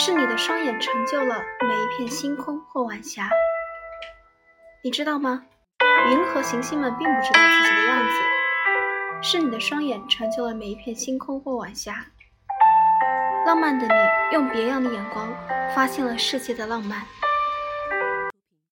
是你的双眼成就了每一片星空或晚霞。你知道吗？云和行星们并不知道自己的样子是你的双眼成就了每一片星空或晚霞。浪漫的你用别样的眼光发现了世界的浪漫。